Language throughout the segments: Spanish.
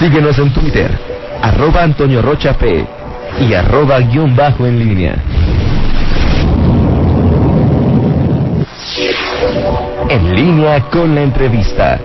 Síguenos en Twitter, arroba Antonio Rocha P y arroba guion bajo en línea. En línea con la entrevista.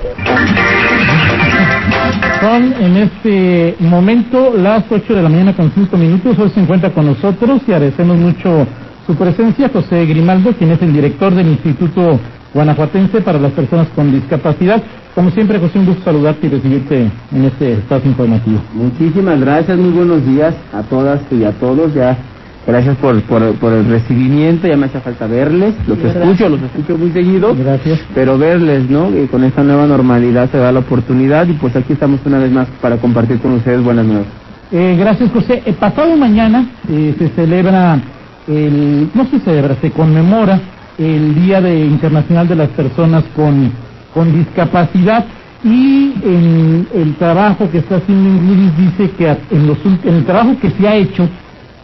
Son en este momento las 8 de la mañana con 5 minutos. Hoy se encuentra con nosotros y agradecemos mucho su presencia José Grimaldo, quien es el director del Instituto Guanajuatense para las Personas con Discapacidad. Como siempre, José, un gusto saludarte y recibirte en este espacio informativo. Muchísimas gracias, muy buenos días a todas y a todos. Ya Gracias por, por, por, el recibimiento, ya me hace falta verles, los escucho, los escucho muy seguido, Gracias. pero verles, ¿no? Y con esta nueva normalidad se da la oportunidad y pues aquí estamos una vez más para compartir con ustedes buenas nuevas. Eh, gracias, José. El pasado mañana eh, se celebra, el, no se celebra, se conmemora el Día de Internacional de las Personas con, con Discapacidad y en el trabajo que está haciendo Ingrid dice que en, los, en el trabajo que se ha hecho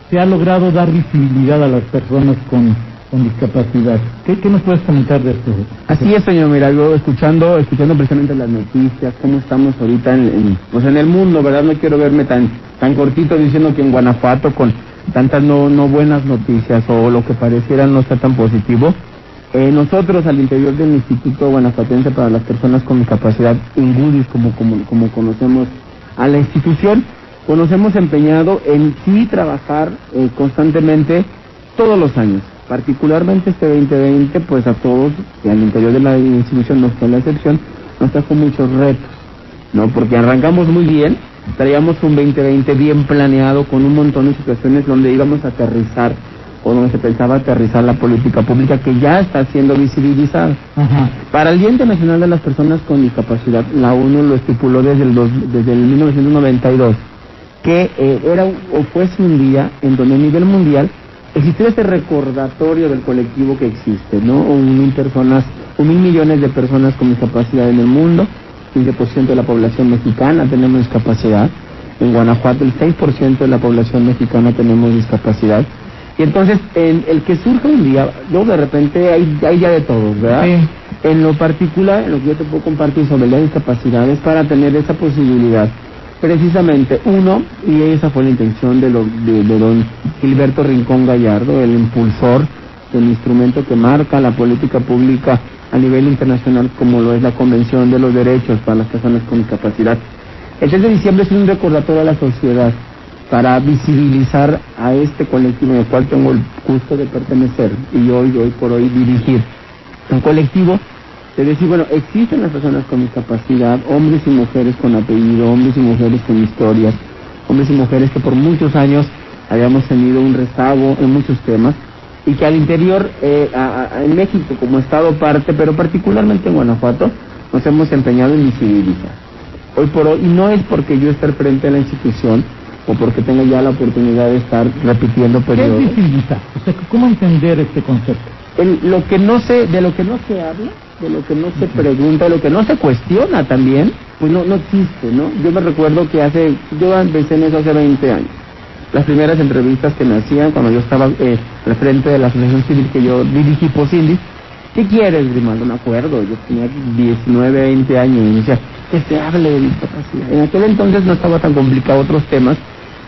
se ha logrado dar visibilidad a las personas con, con discapacidad. ¿Qué, ¿Qué, nos puedes comentar de esto? Así es, señor Mirago, escuchando, escuchando precisamente las noticias, cómo estamos ahorita en, en, pues en el mundo, ¿verdad? No quiero verme tan, tan cortito diciendo que en Guanajuato con tantas no, no buenas noticias o lo que pareciera no está tan positivo. Eh, nosotros al interior del Instituto Guanajuatense para las Personas con Discapacidad, INGUDIS, como, como, como conocemos a la institución, pues nos hemos empeñado en sí trabajar eh, constantemente todos los años, particularmente este 2020, pues a todos, y al interior de la institución no fue la excepción, nos trajo muchos retos, ¿no? Porque arrancamos muy bien, traíamos un 2020 bien planeado con un montón de situaciones donde íbamos a aterrizar o donde se pensaba aterrizar la política pública que ya está siendo visibilizada. Ajá. Para el Día Internacional de las Personas con Discapacidad, la ONU lo estipuló desde el, dos, desde el 1992 que eh, era o fuese un día en donde a nivel mundial existiera este recordatorio del colectivo que existe, ¿no? Un mil personas, un mil millones de personas con discapacidad en el mundo, 15% de la población mexicana tenemos discapacidad, en Guanajuato el 6% de la población mexicana tenemos discapacidad, y entonces en el que surge un día, luego de repente hay, hay ya de todos, ¿verdad? Sí. En lo particular, en lo que yo te puedo compartir sobre la discapacidad es para tener esa posibilidad precisamente uno, y esa fue la intención de, lo, de, de, don Gilberto Rincón Gallardo, el impulsor del instrumento que marca la política pública a nivel internacional como lo es la Convención de los Derechos para las Personas con Discapacidad. El 3 de diciembre es un recordatorio a la sociedad para visibilizar a este colectivo en el cual tengo el gusto de pertenecer y hoy, hoy por hoy dirigir un colectivo de decir, bueno, existen las personas con discapacidad, hombres y mujeres con apellido, hombres y mujeres con historias, hombres y mujeres que por muchos años habíamos tenido un rezago en muchos temas y que al interior, eh, a, a, en México como Estado parte, pero particularmente en Guanajuato, nos hemos empeñado en visibilizar. Hoy por hoy, y no es porque yo esté frente a la institución o porque tenga ya la oportunidad de estar repitiendo periodos. ¿Qué es? O sea, ¿cómo entender este concepto? El, lo que no se, de lo que no se habla, de lo que no se pregunta, de lo que no se cuestiona también, pues no, no existe, ¿no? Yo me recuerdo que hace, yo empecé en eso hace 20 años. Las primeras entrevistas que me hacían cuando yo estaba eh, al frente de la asociación civil que yo dirigí por Cindy, ¿qué quieres, Grimaldo? Me acuerdo, yo tenía 19, 20 años y decía, que se hable de discapacidad. En aquel entonces no estaba tan complicado otros temas,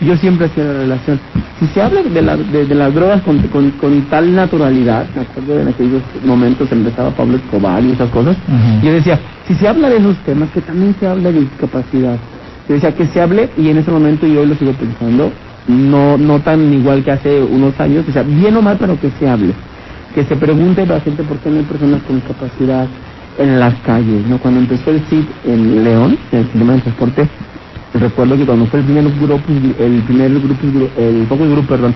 yo siempre hacía la relación. Si se habla de, la, de, de las drogas con, con, con, tal naturalidad, me acuerdo en aquellos momentos empezaba Pablo Escobar y esas cosas, uh -huh. yo decía, si se habla de esos temas, que también se habla de discapacidad. Yo decía que se hable, y en ese momento yo hoy lo sigo pensando, no, no tan igual que hace unos años, o sea, bien o mal, pero que se hable. Que se pregunte a la gente por qué no hay personas con discapacidad en las calles, ¿no? Cuando empezó el CID en León, en el sistema de transporte, recuerdo que cuando fue el primer grupo, el primer grupo, el focus group, perdón,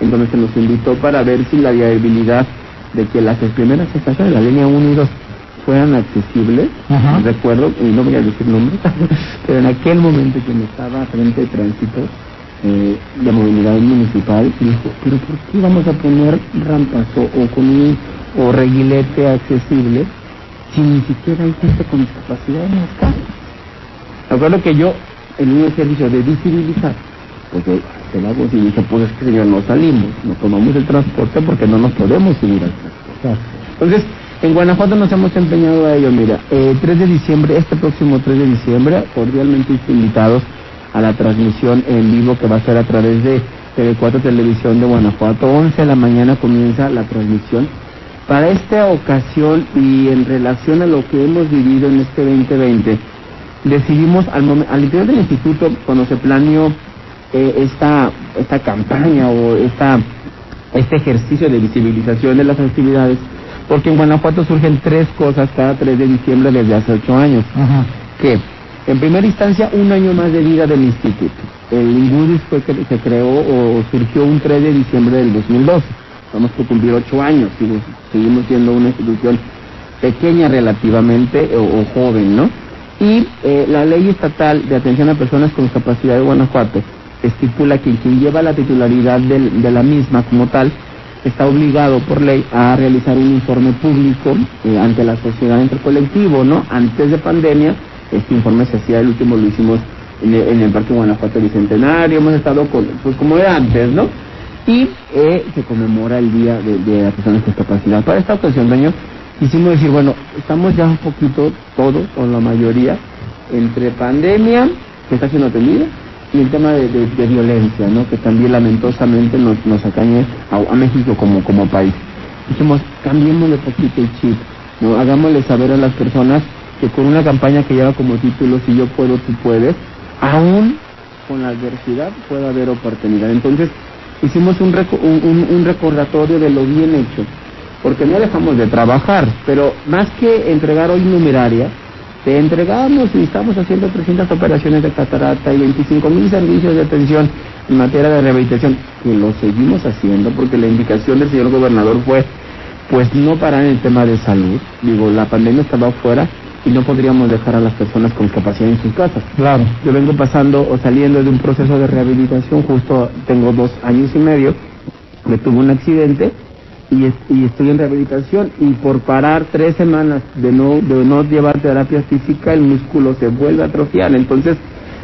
en donde se nos invitó para ver si la viabilidad de que las primeras estaciones de la línea 1 y 2 fueran accesibles, Ajá. recuerdo, y no voy a decir nombres, pero en aquel momento que me estaba frente de tránsito eh, de movilidad municipal, dijo, pero ¿por qué vamos a poner rampas o, o con un o reguilete accesible si ni siquiera hay gente con discapacidad en las calles? Recuerdo que yo en un ejercicio de visibilizar, porque se la voz y dije, pues es que señor, no salimos, no tomamos el transporte porque no nos podemos subir al transporte. Entonces, En Guanajuato nos hemos empeñado a ello, mira, eh, 3 de diciembre, este próximo 3 de diciembre, cordialmente invitados a la transmisión en vivo que va a ser a través de TV4 Televisión de Guanajuato. 11 de la mañana comienza la transmisión. Para esta ocasión y en relación a lo que hemos vivido en este 2020, decidimos al, al interior del instituto, cuando se planeó eh, esta, esta campaña o esta, este ejercicio de visibilización de las actividades, porque en Guanajuato surgen tres cosas cada 3 de diciembre desde hace ocho años. Que, en primera instancia, un año más de vida del instituto. El INGUDIS fue que se creó o surgió un 3 de diciembre del 2012. Vamos a cumplir ocho años, seguimos siendo una institución pequeña relativamente o, o joven, ¿no? Y eh, la ley estatal de atención a personas con discapacidad de Guanajuato estipula que quien lleva la titularidad del, de la misma como tal está obligado por ley a realizar un informe público eh, ante la sociedad entre colectivo, ¿no? Antes de pandemia, este informe se hacía, el último lo hicimos en el, en el Parque Guanajuato Bicentenario, hemos estado con, pues como era antes, ¿no? Y eh, se conmemora el Día de, de las Personas con Discapacidad. Para esta ocasión, dueño, quisimos decir, bueno, estamos ya un poquito todos, o la mayoría, entre pandemia, que está siendo atendida, y el tema de, de, violencia, ¿no? Que también lamentosamente nos, nos a, México como, como país. Dijimos, cambiémosle poquito el chip, ¿no? Hagámosle saber a las personas que con una campaña que lleva como título Si yo puedo, tú puedes, aún con la adversidad puede haber oportunidad. Entonces, hicimos un, un, un recordatorio de lo bien hecho porque no dejamos de trabajar, pero más que entregar hoy numeraria, te entregamos y estamos haciendo 300 operaciones de catarata y 25 mil servicios de atención en materia de rehabilitación, que lo seguimos haciendo porque la indicación del señor gobernador fue, pues no parar en el tema de salud, digo, la pandemia estaba afuera y no podríamos dejar a las personas con discapacidad en sus casas. Claro. Yo vengo pasando o saliendo de un proceso de rehabilitación, justo tengo dos años y medio, me tuve un accidente y, es, y, estoy en rehabilitación y por parar tres semanas de no de no llevar terapia física el músculo se vuelve a atrofiar entonces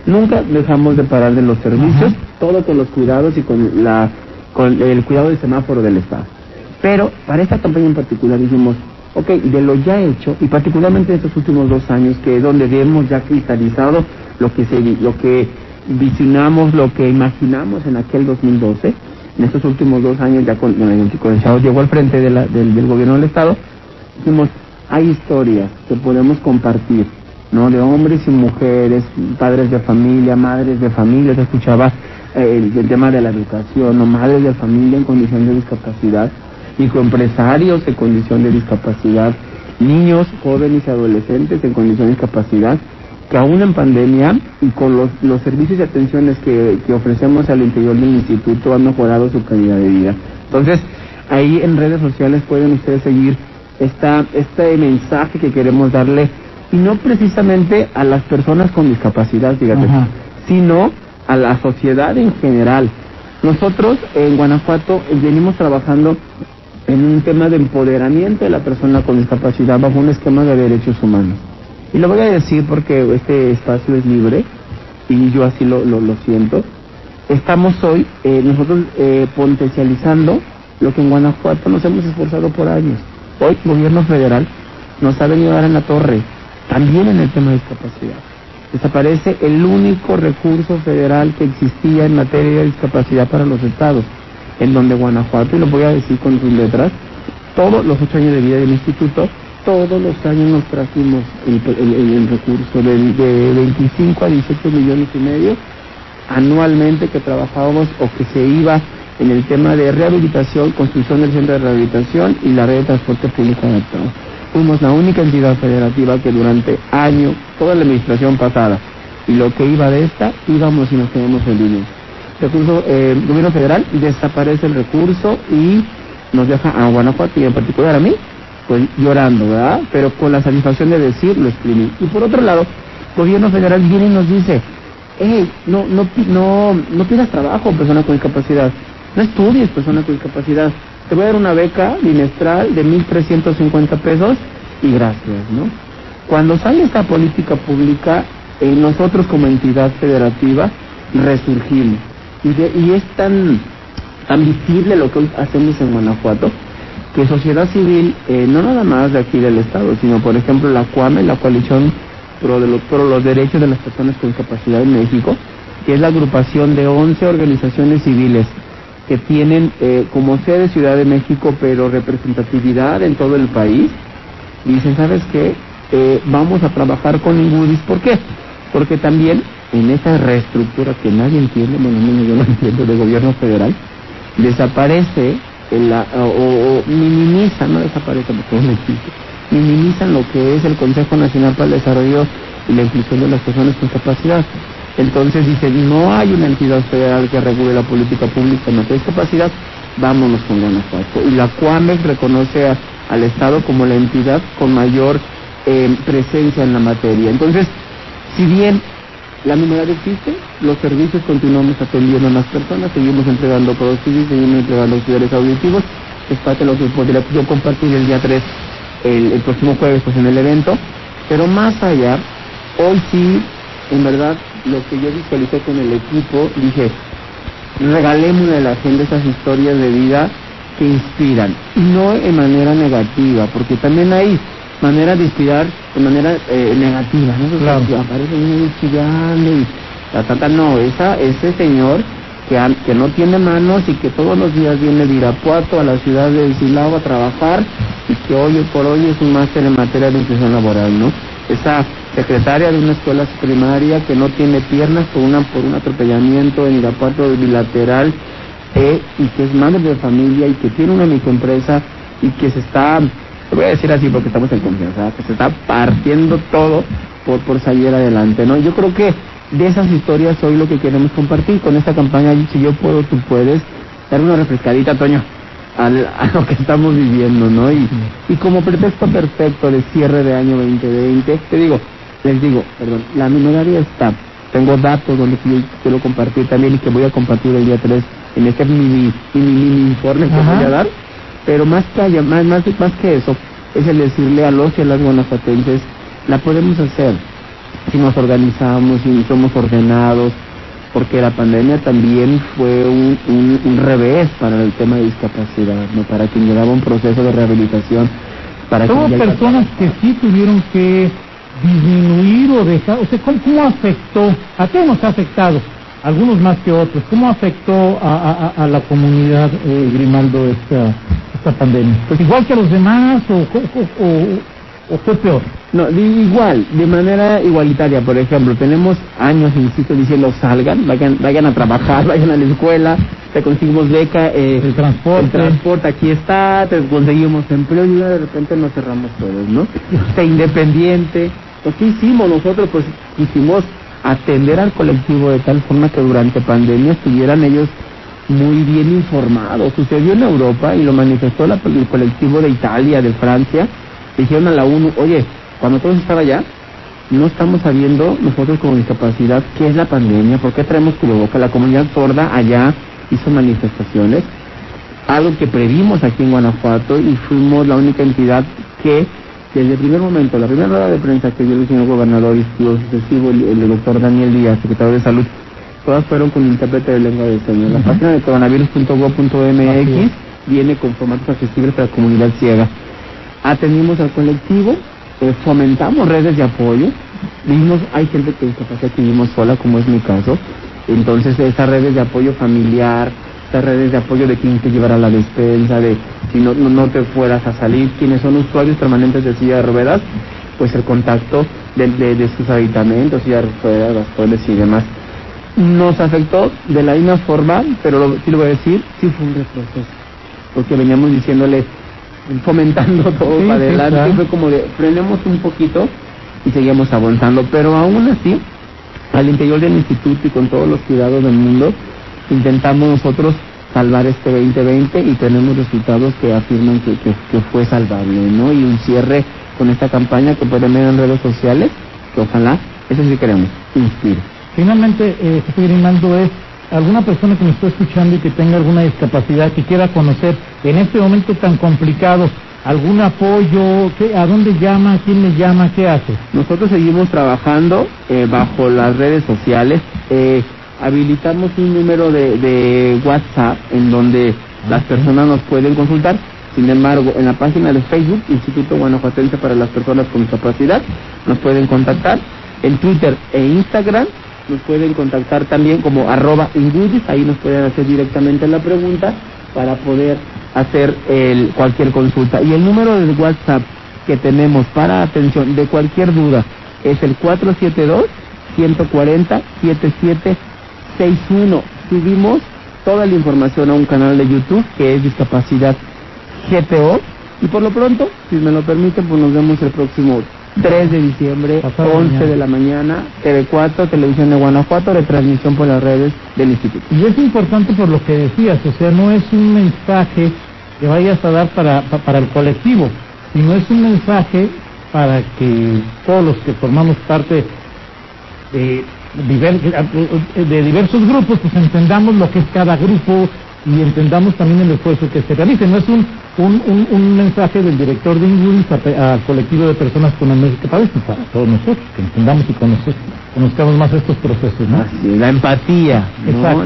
nunca dejamos de parar de los servicios Ajá. todo con los cuidados y con la con el cuidado del semáforo del estado pero para esta campaña en particular dijimos ok de lo ya hecho y particularmente en estos últimos dos años que es donde hemos ya cristalizado lo que se lo que visionamos lo que imaginamos en aquel 2012 en estos últimos dos años, ya con, el Chavo llegó al frente de la, del, del, gobierno del Estado, dijimos, hay historias que podemos compartir, ¿no? De hombres y mujeres, padres de familia, madres de familia, se escuchaba eh, el, el, tema de la educación, ¿no? Madres de familia en condición de discapacidad, microempresarios en condición de discapacidad, niños, jóvenes y adolescentes en condición de discapacidad, que aún en pandemia y con los, los servicios y atenciones que, que, ofrecemos al interior del instituto han mejorado su calidad de vida. Entonces, ahí en redes sociales pueden ustedes seguir esta, este mensaje que queremos darle, y no precisamente a las personas con discapacidad, fíjate, Ajá. sino a la sociedad en general. Nosotros en Guanajuato venimos trabajando en un tema de empoderamiento de la persona con discapacidad bajo un esquema de derechos humanos. Y lo voy a decir porque este espacio es libre y yo así lo, lo, lo siento. Estamos hoy eh, nosotros eh, potencializando lo que en Guanajuato nos hemos esforzado por años. Hoy gobierno federal nos ha venido a dar en la torre, también en el tema de discapacidad. Desaparece el único recurso federal que existía en materia de discapacidad para los estados, en donde Guanajuato, y lo voy a decir con sus letras, todos los ocho años de vida del instituto todos los años nos trajimos el, el, el, recurso de, de, 25 a 18 millones y medio anualmente que trabajábamos o que se iba en el tema de rehabilitación, construcción del centro de rehabilitación y la red de transporte público adaptado. Fuimos la única entidad federativa que durante años, toda la administración pasada, y lo que iba de esta, íbamos y nos quedamos en línea. Recurso, eh, gobierno federal desaparece el recurso y nos deja a Guanajuato y en particular a mí llorando, ¿verdad? Pero con la satisfacción de decir, lo exprimí. Y por otro lado, el gobierno federal viene y nos dice, hey, no, no, no, no pidas trabajo, persona con discapacidad, no estudies, persona con discapacidad, te voy a dar una beca bimestral de 1.350 pesos y gracias, ¿no? Cuando sale esta política pública, nosotros como entidad federativa resurgimos. Y, de, y es tan, tan visible lo que hacemos en Guanajuato, que sociedad civil, eh, no nada más de aquí del Estado, sino por ejemplo la CUAME, la Coalición Pro, de los, Derechos de las Personas con Discapacidad en México, que es la agrupación de 11 organizaciones civiles que tienen eh, como sede Ciudad de México, pero representatividad en todo el país, dicen, ¿sabes qué? Eh, vamos a trabajar con Ingudis. ¿Por qué? Porque también en esa reestructura que nadie entiende, bueno, no, yo no entiendo, del gobierno federal, desaparece el, o, o, minimiza, no desaparece porque no existe, minimizan lo que es el Consejo Nacional para el Desarrollo y la Inclusión de las Personas con Capacidad. Entonces dice, no hay una entidad federal que regule la política pública en materia de discapacidad, vámonos con Guanajuato. Y la CUAMEX reconoce a, al Estado como la entidad con mayor eh, presencia en la materia. Entonces, si bien la numeraria existe, los servicios continuamos atendiendo a las personas, seguimos entregando prótesis, seguimos entregando auxiliares auditivos, es parte de lo que podría yo compartir el día 3, el, el próximo jueves, pues en el evento, pero más allá, hoy sí, en verdad, lo que yo visualicé con el equipo, dije, regalémosle a la gente esas historias de vida que inspiran, y no en manera negativa, porque también hay maneras de inspirar de manera eh, negativa, ¿no? Claro. Que aparece un chillando y tata, no, esa, ese señor que no tiene manos y que todos los días viene de Irapuato a la ciudad de Silao a trabajar y que hoy por hoy es un máster en materia de inclusión laboral, ¿no? Esa secretaria de una escuela primaria que no tiene piernas por una por un atropellamiento en Irapuato bilateral eh, y que es madre de familia y que tiene una microempresa y que se está, lo voy a decir así porque estamos en confianza, que se está partiendo todo por, por salir adelante, ¿no? Yo creo que de esas historias hoy lo que queremos compartir con esta campaña, si yo puedo, tú puedes, dar una refrescadita, Toño, al, a lo que estamos viviendo, ¿no? Y, y como pretexto perfecto de cierre de año 2020, te digo, les digo, perdón, la numeraria está, tengo datos donde quiero compartir también y que voy a compartir el día 3 en este mini, mini, mini informe que Ajá. voy a dar, pero más que, más, más que eso, es el decirle a los y a las guanajuatenses, la podemos hacer si nos organizamos, si somos ordenados, porque la pandemia también fue un, un, un revés para el tema de discapacidad, ¿no? para quien llevaba un proceso de rehabilitación, para Somos personas que sí tuvieron que disminuir o dejar, o sea, ¿cómo, cómo afectó? ¿A qué nos ha afectado? Algunos más que otros. ¿Cómo afectó a, a- a la comunidad, eh, Grimaldo, esta, esta pandemia? Pues igual que a los demás o, o, o- o fue peor. No, di- igual, de manera igualitaria, por ejemplo, tenemos años, insisto, diciendo salgan, vayan, vayan a trabajar, vayan a la escuela, te conseguimos beca, eh, El transporte. el transporte aquí está, te conseguimos empleo y de repente nos cerramos todos, ¿no? Sé independiente. Pues, ¿qué hicimos nosotros? Pues quisimos atender al colectivo de tal forma que durante pandemia estuvieran ellos muy bien informados. Sucedió en Europa y lo manifestó la- el colectivo de Italia, de Francia. Dijeron a la ONU, oye, cuando todos estaban allá, no estamos sabiendo nosotros con discapacidad qué es la pandemia, por qué traemos cubreboca. La comunidad sorda allá hizo manifestaciones, algo que previmos aquí en Guanajuato y fuimos la única entidad que desde el primer momento, la primera rueda de prensa que dio el señor gobernador y lo sucesivo el, el doctor Daniel Díaz, secretario de Salud, todas fueron con intérprete de lengua de señas. La página de coronavirus.gov.mx viene con formatos accesibles para la comunidad ciega. Atendimos al colectivo, eh, fomentamos redes de apoyo, vimos, hay gente que discapacidad que vivimos sola, como es mi caso, entonces esas redes de apoyo familiar, estas redes de apoyo de quien te llevará la despensa, de si no, no, no te fueras a salir, quienes son usuarios permanentes de silla de ruedas, pues el contacto de, de, de sus habitamentos, silla de ruedas, bastones y demás. Nos afectó de la misma forma, pero lo, sí lo voy a decir, sí fue un retroceso, porque veníamos diciéndole, fomentando todo Sí, para sí, adelante, claro. fue como de frenemos un poquito y seguimos avanzando, pero aún así, al interior del instituto y con todos los cuidados del mundo, intentamos nosotros salvar este 2020 y tenemos resultados que afirman que, que, que fue salvable, ¿no? Y un cierre con esta campaña que pueden ver en redes sociales, que ojalá, eso sí queremos, inspire. Finalmente, eh, Jesús Grimaldo, es alguna persona que me está escuchando y que tenga alguna discapacidad, que quiera conocer en este momento tan complicado algún apoyo, ¿qué, ¿a dónde llama? ¿Quién le llama? ¿Qué hace? Nosotros seguimos trabajando eh, bajo las redes sociales. Eh, habilitamos un número de, de WhatsApp en donde las personas nos pueden consultar. Sin embargo, en la página de Facebook, Instituto Guanajuatense para las Personas con Discapacidad, nos pueden contactar. En Twitter e Instagram nos pueden contactar también como arroba ingudis, ahí nos pueden hacer directamente la pregunta para poder hacer el, cualquier consulta. Y el número de WhatsApp que tenemos para atención de cualquier duda es el 472-140-7761. Subimos toda la información a un canal de YouTube que es Discapacidad GTO. Y por lo pronto, si me lo permiten, pues nos vemos el próximo 3 de diciembre, Pasado 11 mañana. de la mañana, TV4, Televisión de Guanajuato, retransmisión por las redes del Instituto. Y es importante por lo que decías, o sea, no es un mensaje que vayas a dar para, pa- para el colectivo, sino es un mensaje para que todos los que formamos parte de, de diversos grupos, pues entendamos lo que es cada grupo y entendamos también el esfuerzo que se realice. No es un, un, un, un mensaje del director de Inguris al colectivo de personas con padecen, para todos nosotros, que entendamos y conoce- conozcamos más estos procesos, ¿no? Así, la empatía.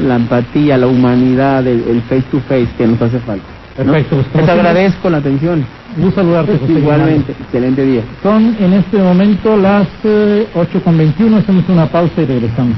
La empatía, la humanidad, el, el face to face que nos hace falta. ¿no? Perfecto, pues, Te siempre- agradezco la atención. Gusto saludarte, José Igualmente, excelente día. Son en este momento las eh, 8 con 21, hacemos una pausa y regresamos.